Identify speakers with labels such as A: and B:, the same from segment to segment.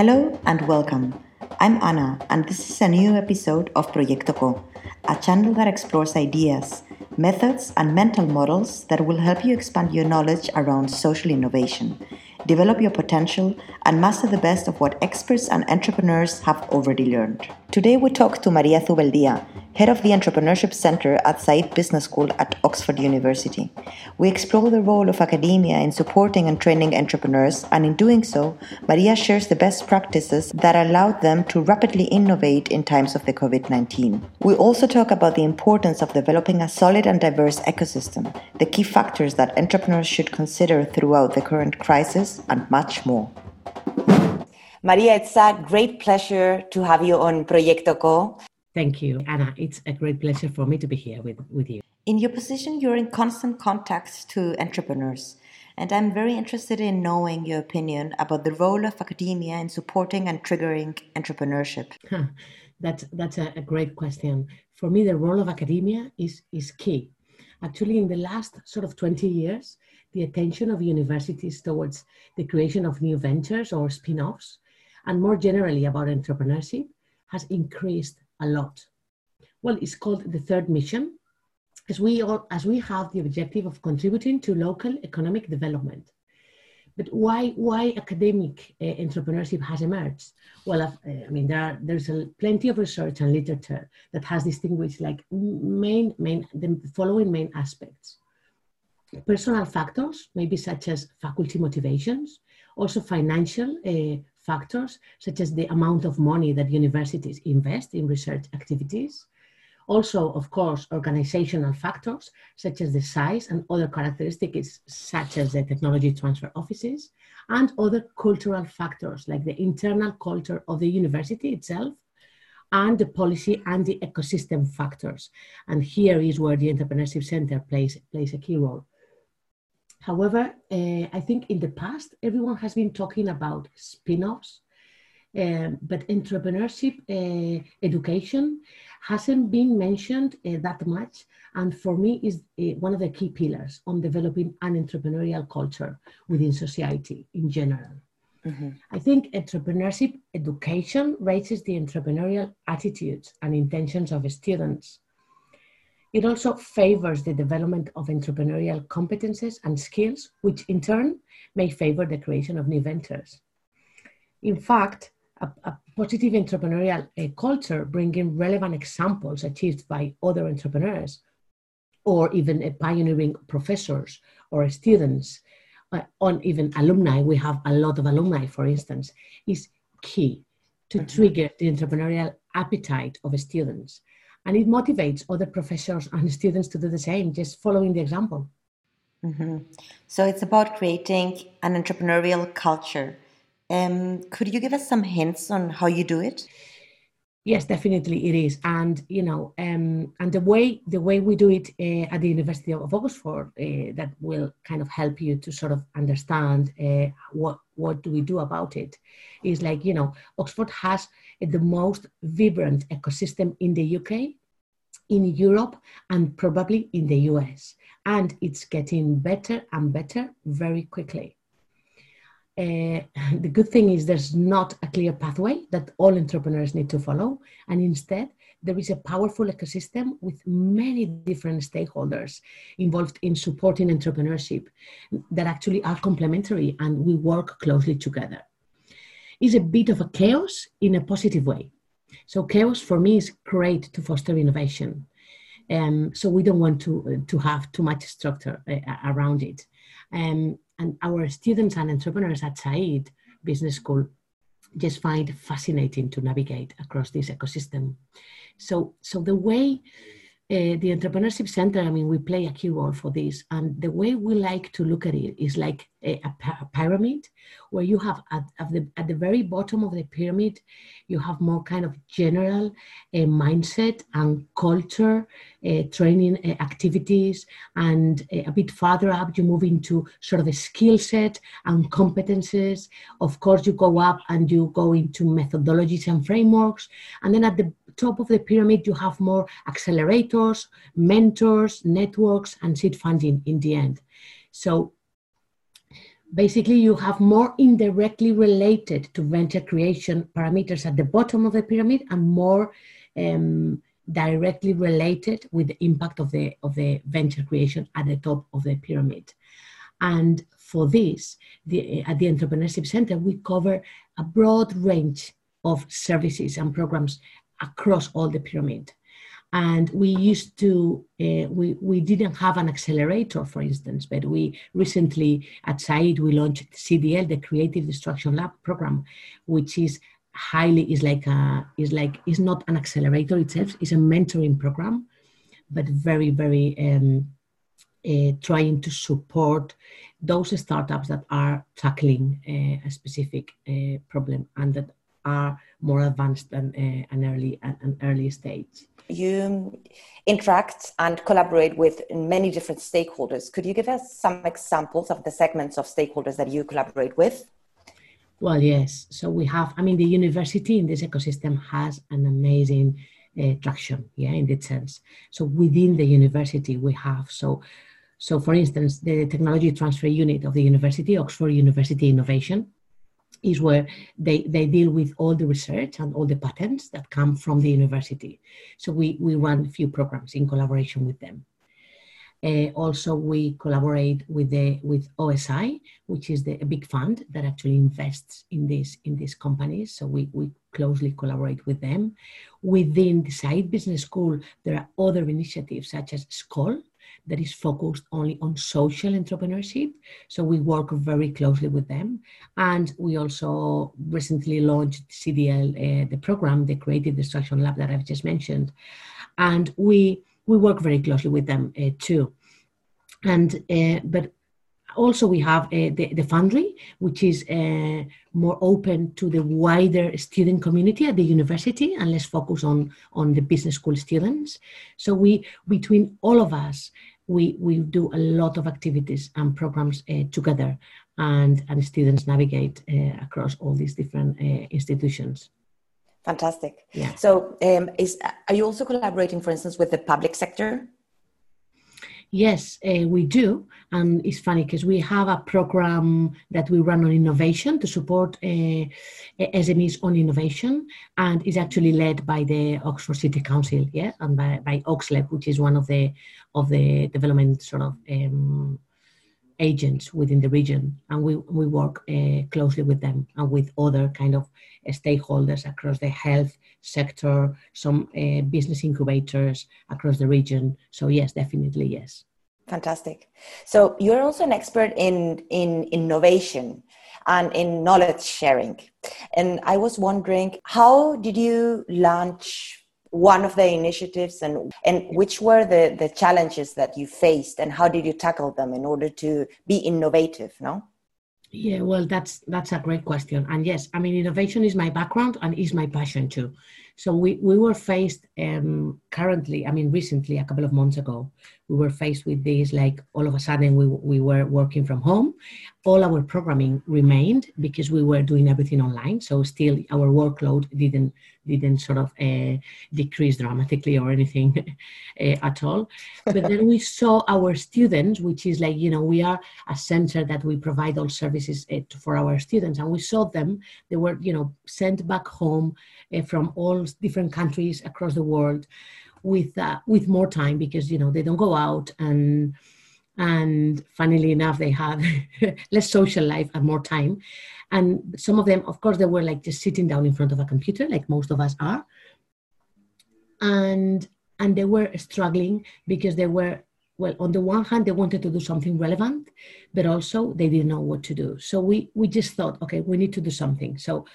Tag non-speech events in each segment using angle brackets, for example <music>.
A: Hello and welcome. I'm Anna, and this is a new episode of Proyecto Co, a channel that explores ideas, methods, and mental models that will help you expand your knowledge around social innovation, develop your potential, and master the best of what experts and entrepreneurs have already learned. Today, we talk to Maria Zubeldia, head of the Entrepreneurship Center at Said Business School at Oxford University. We explore the role of academia in supporting and training entrepreneurs, and in doing so, Maria shares the best practices that allowed them to rapidly innovate in times of the COVID 19. We also talk about the importance of developing a solid and diverse ecosystem, the key factors that entrepreneurs should consider throughout the current crisis, and much more. Maria, it's a great pleasure to have you on Proyecto Co.
B: Thank you, Anna. It's a great pleasure for me to be here with, with you.
A: In your position, you're in constant contact to entrepreneurs, and I'm very interested in knowing your opinion about the role of academia in supporting and triggering entrepreneurship.
B: Huh. That's that's a, a great question. For me, the role of academia is is key. Actually, in the last sort of 20 years, the attention of universities towards the creation of new ventures or spin-offs, and more generally about entrepreneurship, has increased a lot. Well, it's called the third mission, as we, all, as we have the objective of contributing to local economic development. But why, why academic uh, entrepreneurship has emerged? Well, uh, I mean, there are, there's a, plenty of research and literature that has distinguished like main, main, the following main aspects. Personal factors, maybe such as faculty motivations, also financial uh, factors, such as the amount of money that universities invest in research activities. Also, of course, organizational factors, such as the size and other characteristics, such as the technology transfer offices, and other cultural factors, like the internal culture of the university itself, and the policy and the ecosystem factors. And here is where the Entrepreneurship Center plays, plays a key role. However, uh, I think in the past, everyone has been talking about spin offs, um, but entrepreneurship uh, education hasn't been mentioned uh, that much. And for me, is one of the key pillars on developing an entrepreneurial culture within society in general. Mm-hmm. I think entrepreneurship education raises the entrepreneurial attitudes and intentions of students it also favors the development of entrepreneurial competences and skills, which in turn may favor the creation of new ventures. In fact, a, a positive entrepreneurial uh, culture bringing relevant examples achieved by other entrepreneurs or even uh, pioneering professors or students uh, on even alumni, we have a lot of alumni, for instance, is key to mm-hmm. trigger the entrepreneurial appetite of students and it motivates other professors and students to do the same, just following the example.
A: Mm-hmm. So it's about creating an entrepreneurial culture. Um, could you give us some hints on how you do it?
B: Yes, definitely it is, and you know, um, and the way the way we do it uh, at the University of Oxford uh, that will kind of help you to sort of understand uh, what what do we do about it is like you know, Oxford has the most vibrant ecosystem in the UK, in Europe, and probably in the US, and it's getting better and better very quickly. Uh, <laughs> the good thing is there's not a clear pathway that all entrepreneurs need to follow, and instead there is a powerful ecosystem with many different stakeholders involved in supporting entrepreneurship that actually are complementary and we work closely together. It's a bit of a chaos in a positive way. So chaos for me is great to foster innovation. Um, so we don't want to to have too much structure uh, around it. Um, and our students and entrepreneurs at Said Business School just find fascinating to navigate across this ecosystem. So, so the way uh, the entrepreneurship center, I mean, we play a key role for this. And the way we like to look at it is like a, a pyramid, where you have at, at, the, at the very bottom of the pyramid, you have more kind of general uh, mindset and culture, uh, training uh, activities. And uh, a bit farther up, you move into sort of a skill set and competences. Of course, you go up and you go into methodologies and frameworks. And then at the top of the pyramid, you have more accelerators, mentors, networks, and seed funding in the end. So basically you have more indirectly related to venture creation parameters at the bottom of the pyramid and more um, directly related with the impact of the of the venture creation at the top of the pyramid and for this the, at the entrepreneurship center we cover a broad range of services and programs across all the pyramid. And we used to uh, we we didn't have an accelerator for instance but we recently at Said we launched cdl the creative destruction lab program which is highly is like a is like is not an accelerator itself it's a mentoring program but very very um, uh, trying to support those startups that are tackling uh, a specific uh, problem and that are more advanced than uh, an early an early stage
C: you interact and collaborate with many different stakeholders. Could you give us some examples of the segments of stakeholders that you collaborate with?
B: Well, yes. So we have, I mean, the university in this ecosystem has an amazing uh, traction, yeah, in that sense. So within the university, we have, so, so for instance, the technology transfer unit of the university, Oxford University Innovation, is where they, they deal with all the research and all the patents that come from the university. So we, we run a few programs in collaboration with them. Uh, also, we collaborate with the with OSI, which is the a big fund that actually invests in this in these companies. So we, we closely collaborate with them. Within the Said Business School, there are other initiatives such as Skoll, that is focused only on social entrepreneurship. So we work very closely with them. And we also recently launched CDL, uh, the program, the Creative Destruction Lab that I've just mentioned. And we, we work very closely with them uh, too. And, uh, but also we have uh, the, the foundry which is uh, more open to the wider student community at the university and less focus on on the business school students so we between all of us we, we do a lot of activities and programs uh, together and, and students navigate uh, across all these different uh, institutions.
C: Fantastic. Yeah. So um, is, are you also collaborating, for instance, with the public sector?
B: Yes, uh, we do. And it's funny because we have a program that we run on innovation to support uh, SMEs on innovation. And it's actually led by the Oxford City Council, yeah, and by, by OxLEP, which is one of the of the development sort of um, agents within the region. And we, we work uh, closely with them and with other kind of stakeholders across the health sector, some uh, business incubators across the region. So yes, definitely yes.
C: Fantastic. So you're also an expert in in innovation and in knowledge sharing. And I was wondering, how did you launch one of the initiatives and and which were the the challenges that you faced and how did you tackle them in order to be innovative, no?
B: Yeah, well, that's that's a great question, and yes, I mean, innovation is my background and is my passion too. So we we were faced um, currently, I mean, recently, a couple of months ago, we were faced with this. Like all of a sudden, we we were working from home. All our programming remained because we were doing everything online. So still, our workload didn't didn't sort of uh, decrease dramatically or anything <laughs> uh, at all. But then we <laughs> saw our students, which is like, you know, we are a center that we provide all services uh, for our students. And we saw them, they were, you know, sent back home from all different countries across the world with, uh, with more time because, you know, they don't go out and, and funnily enough, they have <laughs> less social life and more time. And some of them of course they were like just sitting down in front of a computer like most of us are. And and they were struggling because they were well on the one hand they wanted to do something relevant but also they didn't know what to do. So we we just thought okay we need to do something. So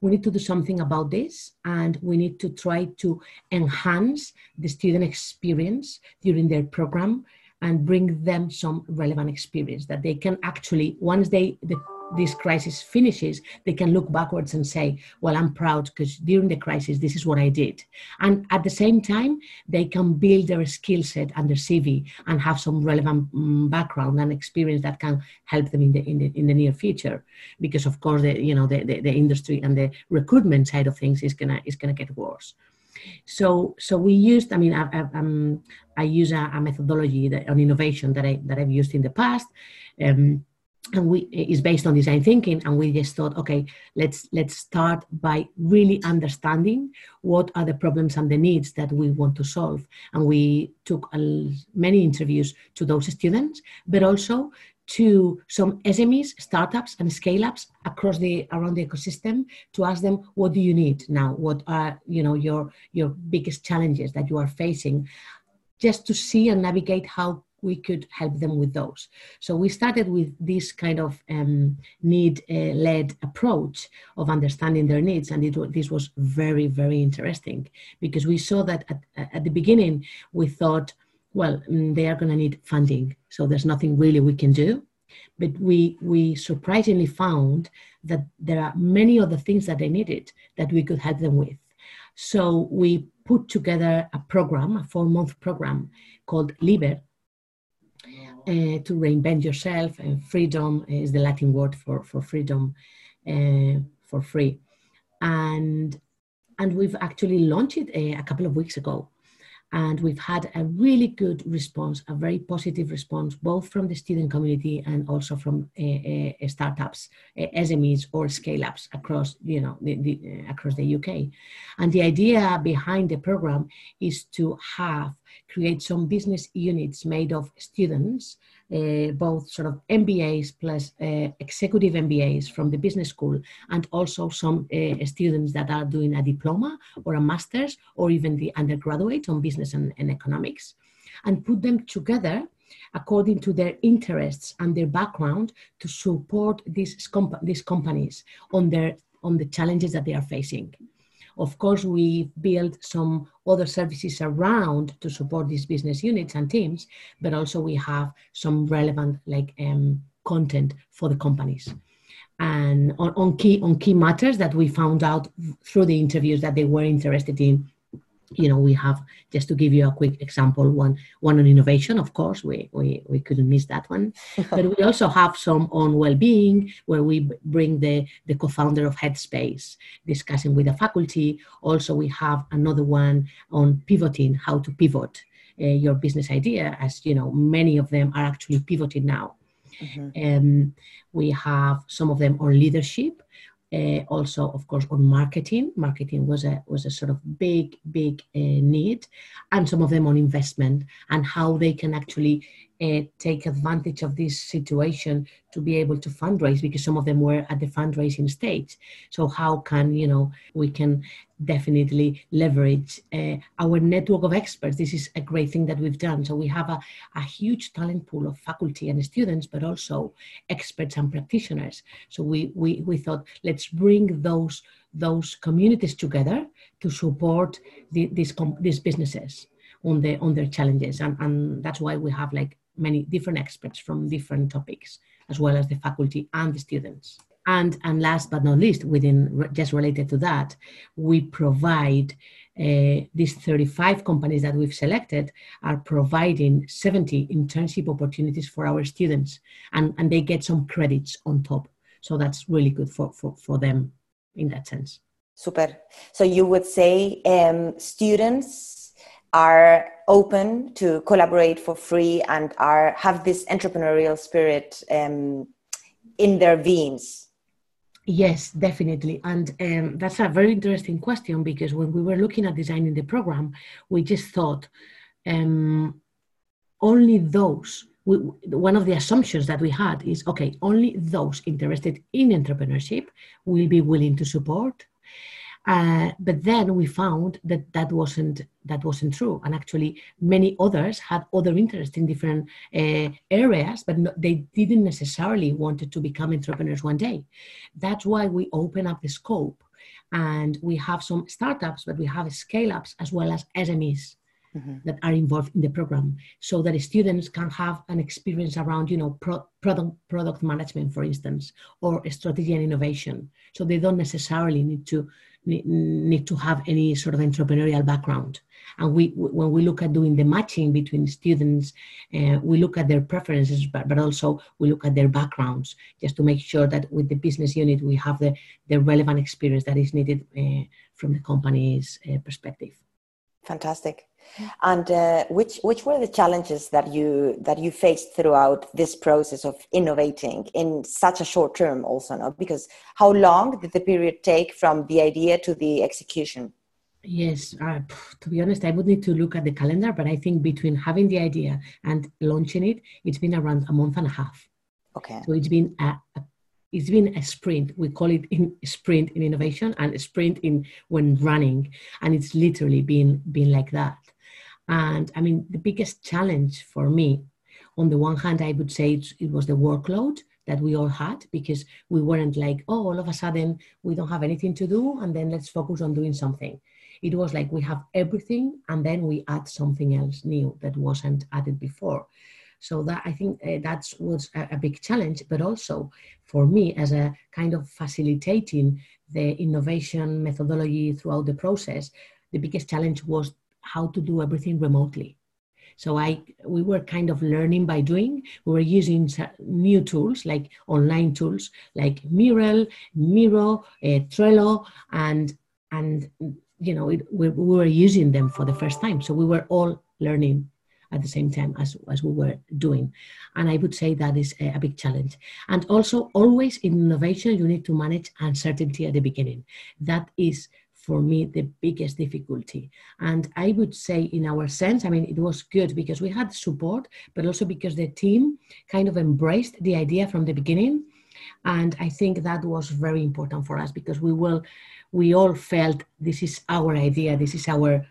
B: we need to do something about this and we need to try to enhance the student experience during their program and bring them some relevant experience that they can actually once they the this crisis finishes, they can look backwards and say, Well, I'm proud because during the crisis, this is what I did. And at the same time, they can build their skill set and their CV and have some relevant um, background and experience that can help them in the, in the, in the near future. Because, of course, the, you know, the, the, the industry and the recruitment side of things is going to is gonna get worse. So, so we used. I mean, I, I, um, I use a, a methodology that, on innovation that I that I've used in the past, um, and we is based on design thinking and we just thought okay let's let's start by really understanding what are the problems and the needs that we want to solve and we took many interviews to those students but also to some SMEs, startups, and scale-ups across the around the ecosystem to ask them what do you need now? What are you know your your biggest challenges that you are facing? Just to see and navigate how we could help them with those. So we started with this kind of um, need-led approach of understanding their needs, and it, this was very very interesting because we saw that at, at the beginning we thought well, mm, they are going to need funding. So there's nothing really we can do. But we, we surprisingly found that there are many other things that they needed that we could help them with. So we put together a program, a four month program called LIBER, uh, to reinvent yourself. And freedom is the Latin word for, for freedom, uh, for free. And, and we've actually launched it a, uh, a couple of weeks ago and we've had a really good response, a very positive response, both from the student community and also from uh, uh, startups, uh, SMEs or scale-ups across, you know, the, the, across the UK. And the idea behind the program is to have create some business units made of students uh, both sort of MBAs plus uh, executive MBAs from the business school, and also some uh, students that are doing a diploma or a master's or even the undergraduate on business and, and economics, and put them together according to their interests and their background to support these, comp- these companies on their on the challenges that they are facing. Of course, we built some other services around to support these business units and teams, but also we have some relevant like um, content for the companies. And on, on key on key matters that we found out through the interviews that they were interested in you know we have just to give you a quick example one one on innovation of course we we, we couldn't miss that one. <laughs> But we also have some on well-being where we bring the the co-founder of headspace discussing with the faculty. Also we have another one on pivoting how to pivot uh, your business idea as you know many of them are actually pivoting now. Mm-hmm. um, we have some of them on leadership uh, also of course on marketing. Marketing was a was a sort of big big uh, need and some of them on investment and how they can actually uh, take advantage of this situation to be able to fundraise because some of them were at the fundraising stage. So how can you know we can definitely leverage uh, our network of experts? This is a great thing that we've done. So we have a, a huge talent pool of faculty and students but also experts and practitioners. So we we, we thought let's bring those those communities together to support the, these these businesses on the on their challenges. And, and that's why we have like many different experts from different topics, as well as the faculty and the students. And, and last but not least, within just related to that, we provide uh, these 35 companies that we've selected are providing 70 internship opportunities for our students, and, and they get some credits on top. So that's really good for, for, for them in that sense.
C: Super. So you would say um, students are open to collaborate for free and are have this entrepreneurial spirit um, in their veins?
B: Yes definitely. And um, that's a very interesting question because when we were looking at designing the program we just thought um, only those we, one of the assumptions that we had is okay only those interested in entrepreneurship will be willing to support. Uh, but then we found that that wasn't that wasn't true, and actually many others had other interests in different uh, areas, but no, they didn't necessarily wanted to become entrepreneurs one day. That's why we open up the scope, and we have some startups, but we have scale ups as well as SMEs. Mm-hmm. that are involved in the program so that students can have an experience around you know pro- product product management for instance or strategy and innovation so they don't necessarily need to need to have any sort of entrepreneurial background. And we, when we look at doing the matching between students, uh, we look at their preferences, but, but also we look at their backgrounds, just to make sure that with the business unit we have the, the relevant experience that is needed uh, from the company's uh, perspective.
C: Fantastic. And uh, which which were the challenges that you that you faced throughout this process of innovating in such a short term? Also, no? because how long did the period take from the idea to the execution?
B: Yes, uh, to be honest, I would need to look at the calendar, but I think between having the idea and launching it, it's been around a month and a half.
C: Okay.
B: So it's been a, a it's been a sprint. We call it in sprint in innovation and a sprint in when running, and it's literally been been like that. And I mean, the biggest challenge for me, on the one hand, I would say it was the workload that we all had because we weren't like, oh, all of a sudden we don't have anything to do, and then let's focus on doing something. It was like we have everything, and then we add something else new that wasn't added before. So that I think uh, that was a, a, big challenge, but also for me as a kind of facilitating the innovation methodology throughout the process, the biggest challenge was how to do everything remotely. So I we were kind of learning by doing. We were using new tools like online tools like Mural, Miro, uh, Trello, and and you know it, we, we were using them for the first time. So we were all learning at the same time as, as we were doing. And I would say that is a, a big challenge. And also, always in innovation, you need to manage uncertainty at the beginning. That is for me the biggest difficulty. And i would say in our sense i mean it was good because we had support but also because the team kind of embraced the idea from the beginning. And i think that was very important for us because we will we all felt this is our idea this is our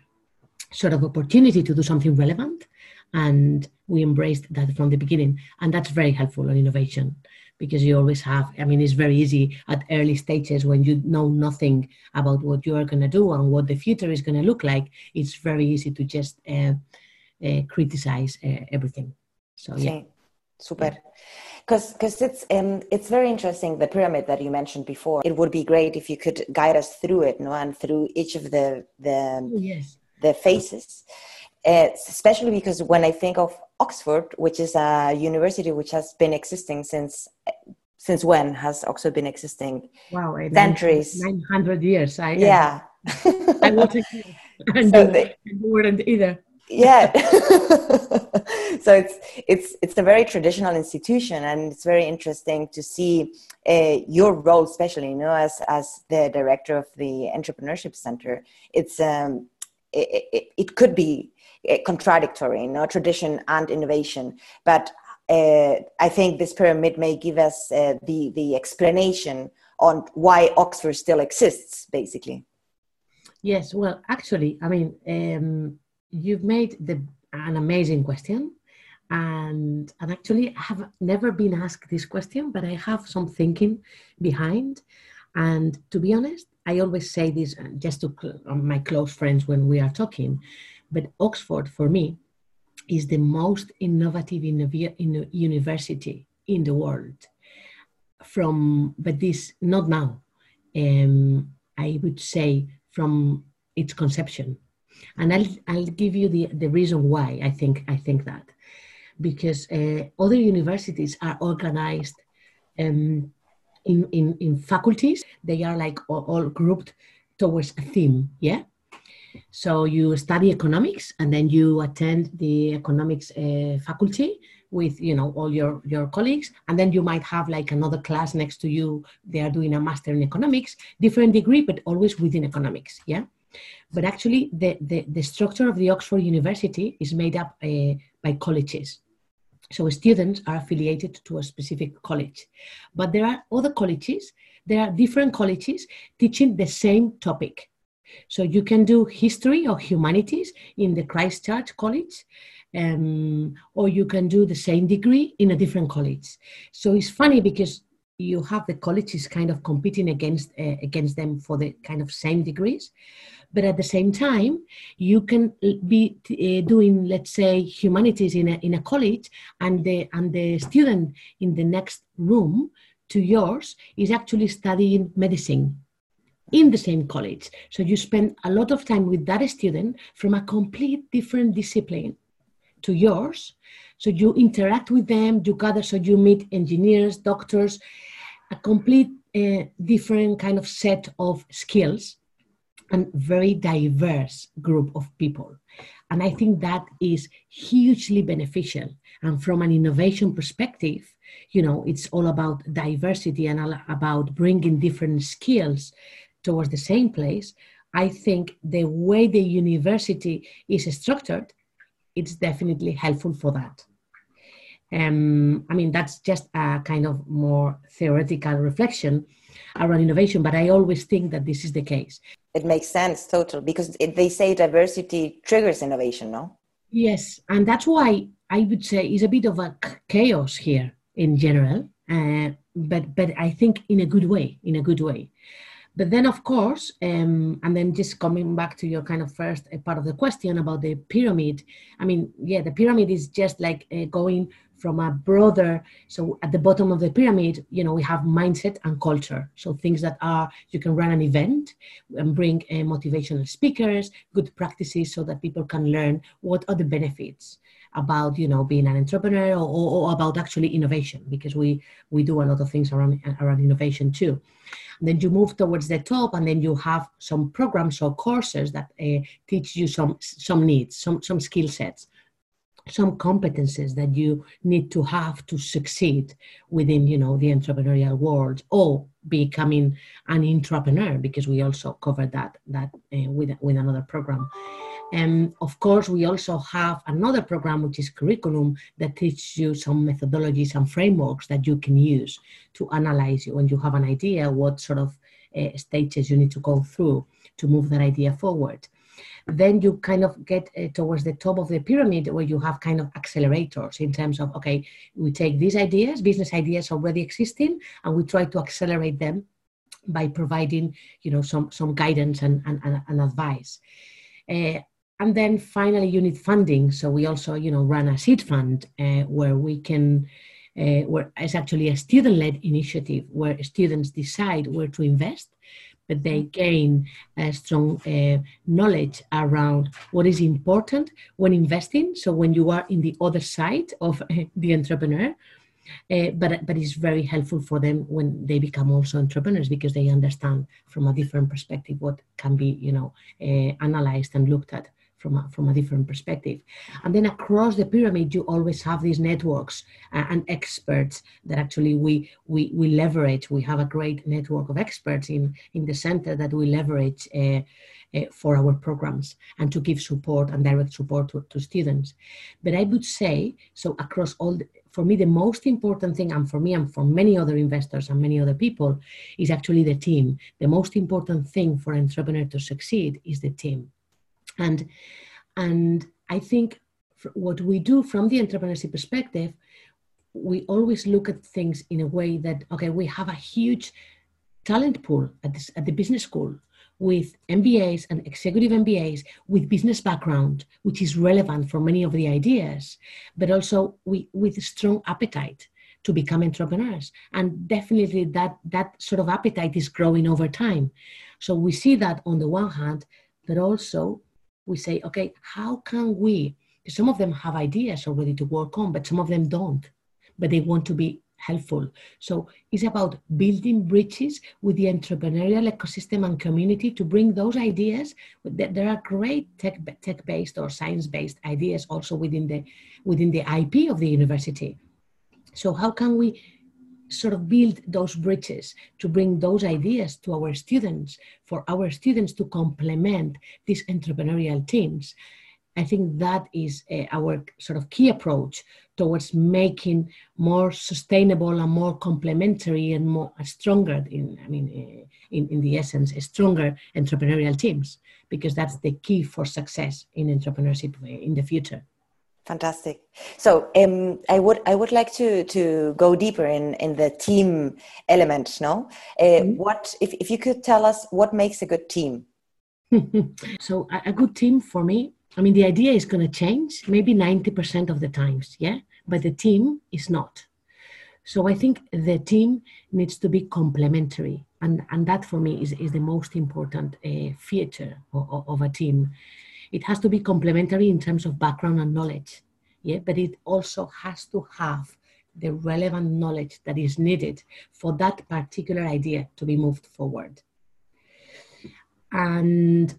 B: sort of opportunity to do something relevant. And we embraced that from the beginning. And that's very helpful on innovation because you always have i mean it's very easy at early stages when you know nothing about what you are going to do and what the future is going to look like. It's very easy to just uh, uh, criticize uh, everything. So yeah.
C: Super because because it's um, it's very interesting the pyramid that you mentioned before. It would be great if you could guide us through it no? And through each of the the
B: yes.
C: the phases. Uh, especially because when I think of Oxford, which is a university which has been existing since since when has Oxford been existing?
B: Wow,
C: centuries,
B: nine hundred years.
C: I, yeah,
B: I wasn't, <laughs> and so they, weren't either.
C: yeah, <laughs> so it's it's it's a very traditional institution, and it's very interesting to see uh, your role, especially you know as as the director of the Entrepreneurship Center. It's um, it, it, it could be contradictory, you know, tradition and innovation. But uh, I think this pyramid may give us uh, the the explanation on why Oxford still exists, basically.
B: Yes, well, actually, I mean, um, you've made the, an amazing question, and and actually, I have never been asked this question, but I have some thinking behind. And to be honest, I always say this uh, just to my close friends when we are talking but Oxford, for me, is the most innovative university in the world. From, but this, not now, um, I would say from its conception. And I'll, I'll give you the, the reason why I think, I think that. Because uh, other universities are organized um, in, in, in faculties, they are like all, all grouped towards a theme, yeah? So you study economics and then you attend the economics uh, faculty with you know all your your colleagues. And then you might have like another class next to you. They are doing a master in economics. Different degree but always within economics yeah? But actually the the, the structure of the oxford university is made up uh, by colleges. So students are affiliated to a specific college. But there are other colleges. There are different colleges teaching the same topic so you can do history or humanities in the Christ Church College, um, or you can do the same degree in a different college. So it's funny because you have the colleges kind of competing against uh, against them for the kind of same degrees but at the same time you can be uh, doing let's say humanities in a, in a college and the and the student in the next room to yours is actually studying medicine in the same college. So you spend a lot of time with that student from a complete different discipline to yours. So you interact with them, you gather, so you meet engineers, doctors, a complete uh, different kind of set of skills. and very diverse group of people. And I think that is hugely beneficial. And from an innovation perspective, you know, it's all about diversity and about bringing different skills towards the same place. I think the way the university is structured, it's definitely helpful for that. Um, I mean, that's just a kind of more theoretical reflection around innovation, but I always think that this is the case.
C: It makes sense, total, because it, they say diversity triggers innovation, no?
B: Yes, and that's why I would say it's a bit of a chaos here in general, uh, but but I think in a good way, in a good way. But then, of course, um, and then just coming back to your kind of first uh, part of the question about the pyramid. I mean, yeah, the pyramid is just like uh, going from a broader so at the bottom of the pyramid you know we have mindset and culture so things that are you can run an event and bring uh, motivational speakers good practices so that people can learn what are the benefits about you know being an entrepreneur or, or, about actually innovation because we we do a lot of things around around innovation too. And then you move towards the top and then you have some programs or courses that uh, teach you some some needs some some skill sets some competences that you need to have to succeed within you know the entrepreneurial world or becoming an entrepreneur because we also cover that that uh, with with another program and of course we also have another program which is curriculum that teaches you some methodologies and frameworks that you can use to analyze when you have an idea what sort of uh, stages you need to go through to move that idea forward. Then you kind of get uh, towards the top of the pyramid where you have kind of accelerators in terms of okay we take these ideas business ideas already existing and we try to accelerate them by providing you know some some guidance and and, and, advice. Uh, and then finally you need funding. So we also you know run a seed fund uh, where we can uh, where it's actually a student-led initiative where students decide where to invest but they gain a strong uh, knowledge around what is important when investing. So when you are in the other side of the entrepreneur, uh, but but it's very helpful for them when they become also entrepreneurs because they understand from a different perspective what can be you know uh, analyzed and looked at from a, from a different perspective. And then across the pyramid, you always have these networks uh, and experts that actually we, we, we leverage. We have a great network of experts in, in the center that we leverage uh, uh, for our programs and to give support and direct support to, to students. But I would say, so across all, the, for me, the most important thing, and for me and for many other investors and many other people, is actually the team. The most important thing for an entrepreneur to succeed is the team and and i think what we do from the entrepreneurship perspective we always look at things in a way that okay we have a huge talent pool at, this, at the business school with MBAs and executive MBAs with business background, which is relevant for many of the ideas, but also we, with a strong appetite to become entrepreneurs. And definitely that, that sort of appetite is growing over time. So we see that on the one hand, but also we say, okay, how can we? Some of them have ideas already to work on, but some of them don't. But they want to be helpful. So it's about building bridges with the entrepreneurial ecosystem and community to bring those ideas. That there are great tech, tech-based or science-based ideas also within the within the IP of the university. So how can we sort of build those bridges to bring those ideas to our students, for our students to complement these entrepreneurial teams. I think that is uh, our sort of key approach towards making more sustainable and more complementary and more uh, stronger in I mean uh, in, in the essence stronger entrepreneurial teams because that's the key for success in entrepreneurship uh, in the future.
C: Fantastic. So um, I would I would like to to go deeper in in the team element. No, uh, mm-hmm. what if if you could tell us what makes a good team? <laughs>
B: so a, a good team for me. I mean, the idea is going to change maybe ninety percent of the times. Yeah, but the team is not. So I think the team needs to be complementary, and and that for me is is the most important uh, feature of, of a team it has to be complementary in terms of background and knowledge, yeah, but it also has to have the relevant knowledge that is needed for that particular idea to be moved forward. and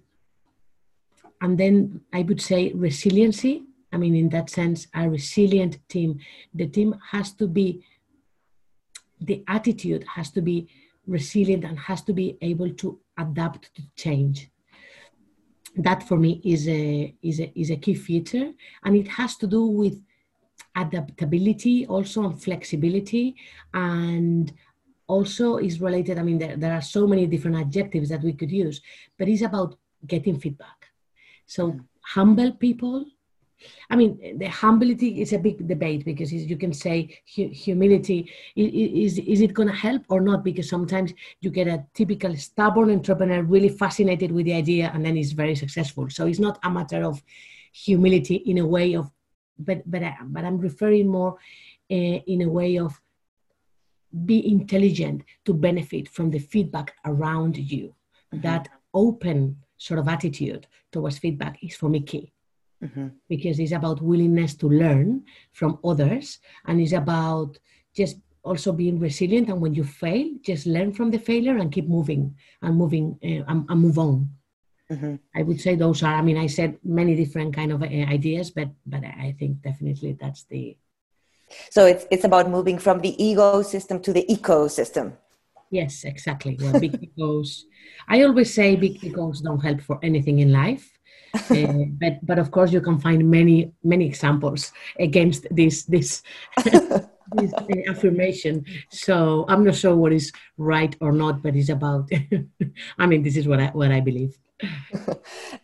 B: and then I would say resiliency. I mean, in that sense, a resilient team. The team has to be, the attitude has to be resilient and has to be able to adapt to change. That for me is a, is a, is a key feature. And it has to do with adaptability, also and flexibility, and also is related. I mean, there, there are so many different adjectives that we could use, but it's about getting feedback so mm. humble people. I mean, the humility is a big debate because you can say humility is is it going to help or not? Because sometimes you get a typical stubborn entrepreneur really fascinated with the idea and then is very successful. So it's not a matter of humility in a way of, but but I, but I'm referring more uh, in a way of be intelligent to benefit from the feedback around you. Mm-hmm. That open sort of attitude towards feedback is for me key. Mm-hmm. Because it's about willingness to learn from others and it's about just also being resilient. And when you fail, just learn from the failure and keep moving and moving uh, and, and, move on. Mm-hmm. I would say those are. I mean, I said many different kind of uh, ideas, but but I think definitely that's the.
C: So it's it's about moving from the ecosystem to the ecosystem.
B: Yes, exactly. Well, big egos. I always say big egos don't help for anything in life. Uh, <laughs> but but of course you can find many many examples against this this <laughs> this uh, affirmation. So i'm not sure what is right or not but it's about <laughs> i mean this is what i what i believe.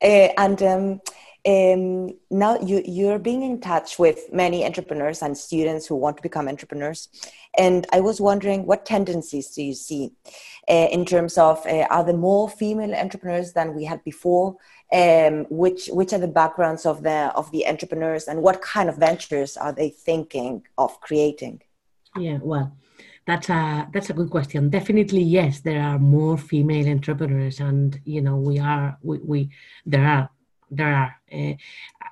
C: Uh, and um, um, now you you're being in touch with many entrepreneurs and students who want to become entrepreneurs. And i was wondering what tendencies do you see uh, in terms of uh, are there more female entrepreneurs than we had before um, which which are the backgrounds of the of the entrepreneurs and what kind of ventures are they thinking of creating
B: yeah well that's a that's a good question definitely yes there are more female entrepreneurs and you know we are we, we there are there are, uh,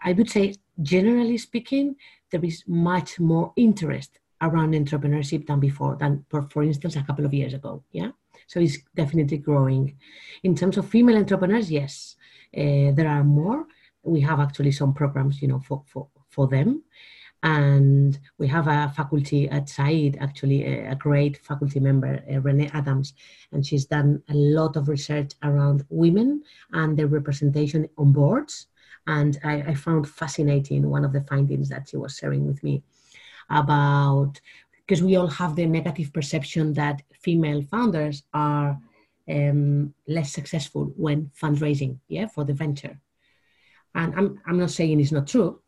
B: I would say, generally speaking, there is much more interest around entrepreneurship than before, than for, for instance, a couple of years ago. Yeah. So it's definitely growing. In terms of female entrepreneurs, yes, uh, there are more. We have actually some programs, you know, for, for, for them. And we have a faculty at Said, actually a, a great faculty member, uh, Renee Adams, and she's done a lot of research around women and their representation on boards. And I, I found fascinating one of the findings that she was sharing with me about because we all have the negative perception that female founders are um, less successful when fundraising, yeah, for the venture. And I'm, I'm not saying it's not true,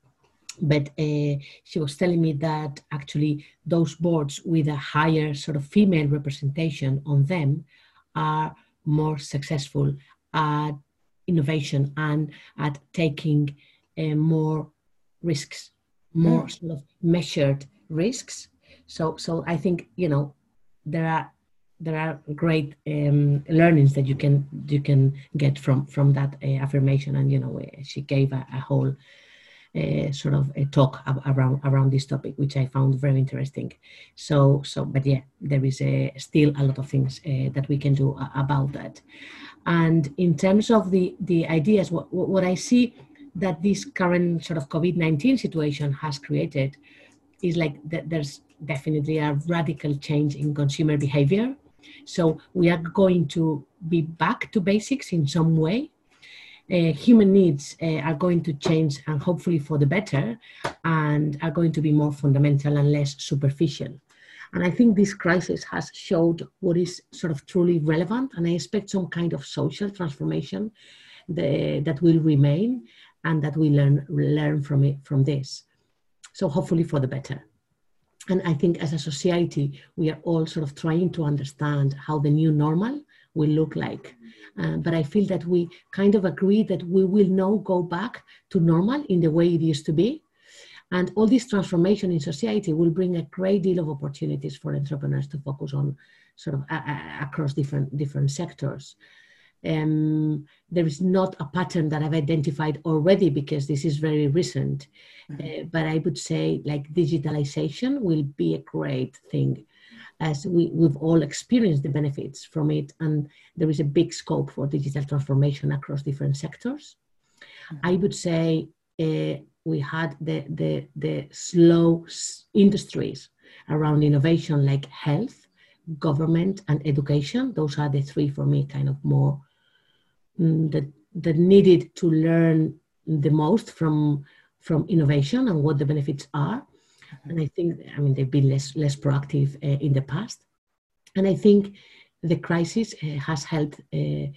B: but uh, she was telling me that actually those boards with a higher sort of female representation on them are more successful at innovation and at taking uh, more risks more mm. sort of measured risks so so i think you know there are there are great um, learnings that you can you can get from from that uh, affirmation and you know she gave a, a whole uh, sort of a talk around around this topic, which I found very interesting. So so, but yeah, there is a, still a lot of things uh, that we can do about that. And in terms of the the ideas, what what I see that this current sort of COVID nineteen situation has created is like that there's definitely a radical change in consumer behavior. So we are going to be back to basics in some way uh, human needs uh, are going to change and hopefully for the better and are going to be more fundamental and less superficial. And I think this crisis has showed what is sort of truly relevant, and I expect some kind of social transformation the, that will remain and that we learn learn from it from this. So hopefully for the better. And I think as a society, we are all sort of trying to understand how the new normal will look like. Uh, but I feel that we kind of agree that we will now go back to normal in the way it used to be. And all this transformation in society will bring a great deal of opportunities for entrepreneurs to focus on sort of across different, different sectors. Um, there is not a pattern that I've identified already because this is very recent. Mm-hmm. Uh, but I would say like digitalization will be a great thing as we, we've all experienced the benefits from it, and there is a big scope for digital transformation across different sectors. Mm-hmm. I would say uh, we had the, the, the slow industries around innovation like health, government, and education. Those are the three for me, kind of more that, that needed to learn the most from, from innovation and what the benefits are and I think, I mean, they've been less less proactive uh, in the past, and I think the crisis uh, has helped uh,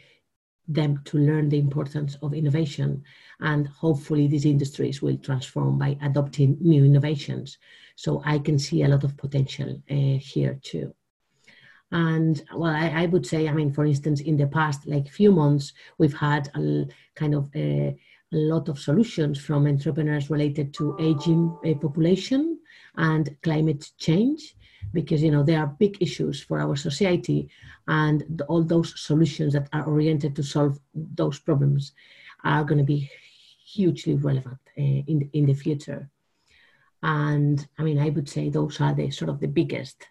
B: them to learn the importance of innovation, and hopefully these industries will transform by adopting new innovations. So I can see a lot of potential uh, here too. And well, I, I, would say, I mean, for instance, in the past like few months, we've had a kind of a, uh, a lot of solutions from entrepreneurs related to aging uh, population and climate change because you know there are big issues for our society and the, all those solutions that are oriented to solve those problems are going to be hugely relevant uh, in, in the future. And i mean i would say those are the sort of the biggest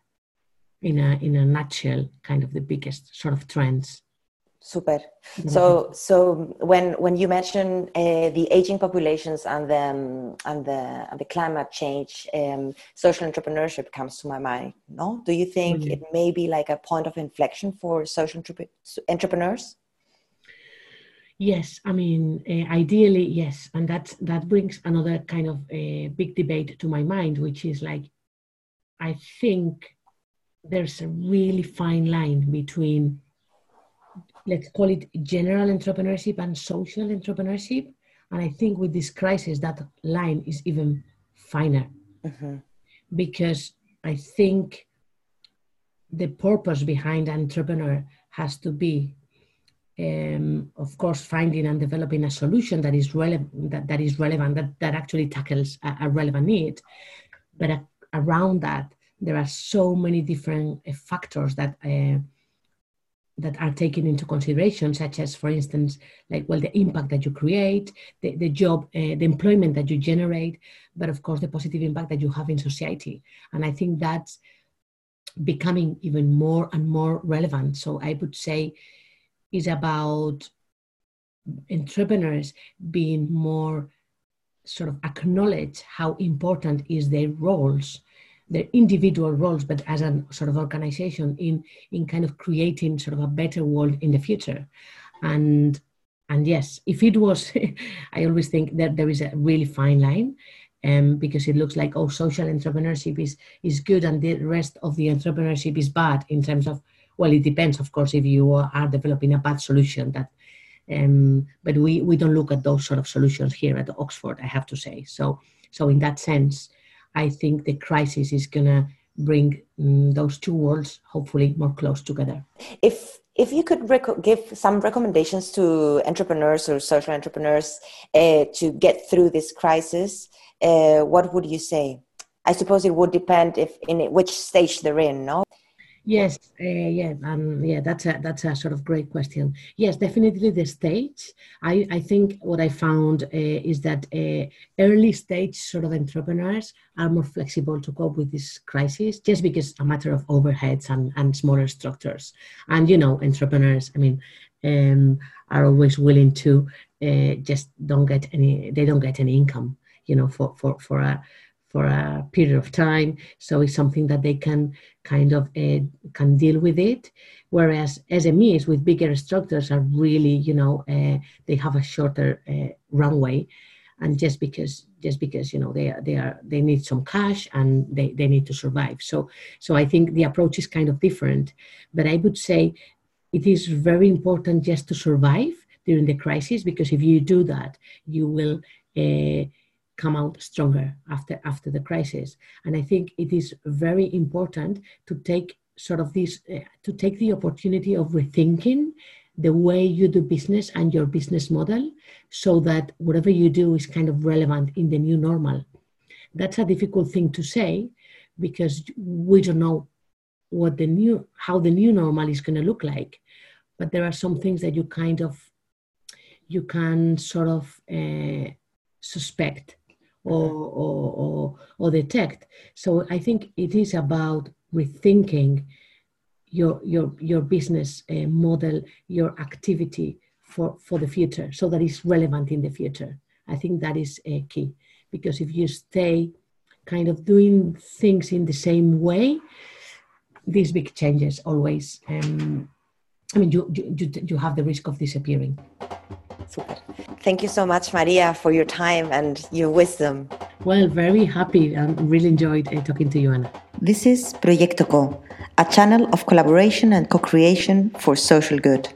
B: in a in a nutshell kind of the biggest sort of trends
D: Super. So, so when when you mention uh, the aging populations and the um, and the and the climate change, um, social entrepreneurship comes to my mind. No, do you think mm-hmm. it may be like a point of inflection for social entrepreneurs?
B: Yes, I mean, uh, ideally, yes, and that that brings another kind of a uh, big debate to my mind, which is like, I think there's a really fine line between let's call it general entrepreneurship and social entrepreneurship. And I think with this crisis, that line is even finer mm-hmm. because I think the purpose behind an entrepreneur has to be, um, of course, finding and developing a solution that is relevant, that, that is relevant, that, that actually tackles a, a relevant need. But uh, around that, there are so many different uh, factors that uh, that are taken into consideration, such as, for instance, like well, the impact that you create, the, the job, uh, the employment that you generate, but of course, the positive impact that you have in society. And I think that's becoming even more and more relevant. So I would say is about entrepreneurs being more sort of acknowledge how important is their roles their individual roles, but as a sort of organization in in kind of creating sort of a better world in the future. And and yes, if it was, <laughs> I always think that there is a really fine line. Um, because it looks like oh social entrepreneurship is is good and the rest of the entrepreneurship is bad in terms of well it depends of course if you are developing a bad solution that um, but we we don't look at those sort of solutions here at Oxford I have to say so so in that sense I think the crisis is going to bring um, those two worlds hopefully more close together.
D: If if you could rec- give some recommendations to entrepreneurs or social entrepreneurs uh, to get through this crisis, uh, what would you say? I suppose it would depend if in which stage they're in, no?
B: Yes, uh, yeah, um, yeah. That's a that's a sort of great question. Yes, definitely the stage. I I think what I found uh, is that uh, early stage sort of entrepreneurs are more flexible to cope with this crisis, just because a matter of overheads and and smaller structures. And you know, entrepreneurs. I mean, um, are always willing to just don't get any. They don't get any income. You know, for for for a for a period of time. So it's something that they can kind of uh, can deal with it. Whereas SMEs with bigger structures are really, you know, uh, they have a shorter uh, runway, and just because just because you know they are, they are they need some cash and they, they need to survive. So so I think the approach is kind of different. But I would say it is very important just to survive during the crisis because if you do that, you will come out stronger after after the crisis. And i think it is very important to take sort of this uh, to take the opportunity of rethinking the way you do business and your business model so that whatever you do is kind of relevant in the new normal. That's a difficult thing to say because we don't know what the new how the new normal is going to look like. But there are some things that you kind of you can sort of uh, suspect or, or, or, or detect. So I think it is about rethinking your your your business uh, model, your activity for for the future, so that it's relevant in the future. I think that is uh, key because if you stay kind of doing things in the same way, these big changes always. Um, I mean, you, you you have the risk of disappearing.
C: Super. Thank you so much, Maria, for your time and your wisdom.
B: Well, very happy and really enjoyed uh, talking to you, Anna.
A: This is Proyecto Co, a channel of collaboration and co creation for social good.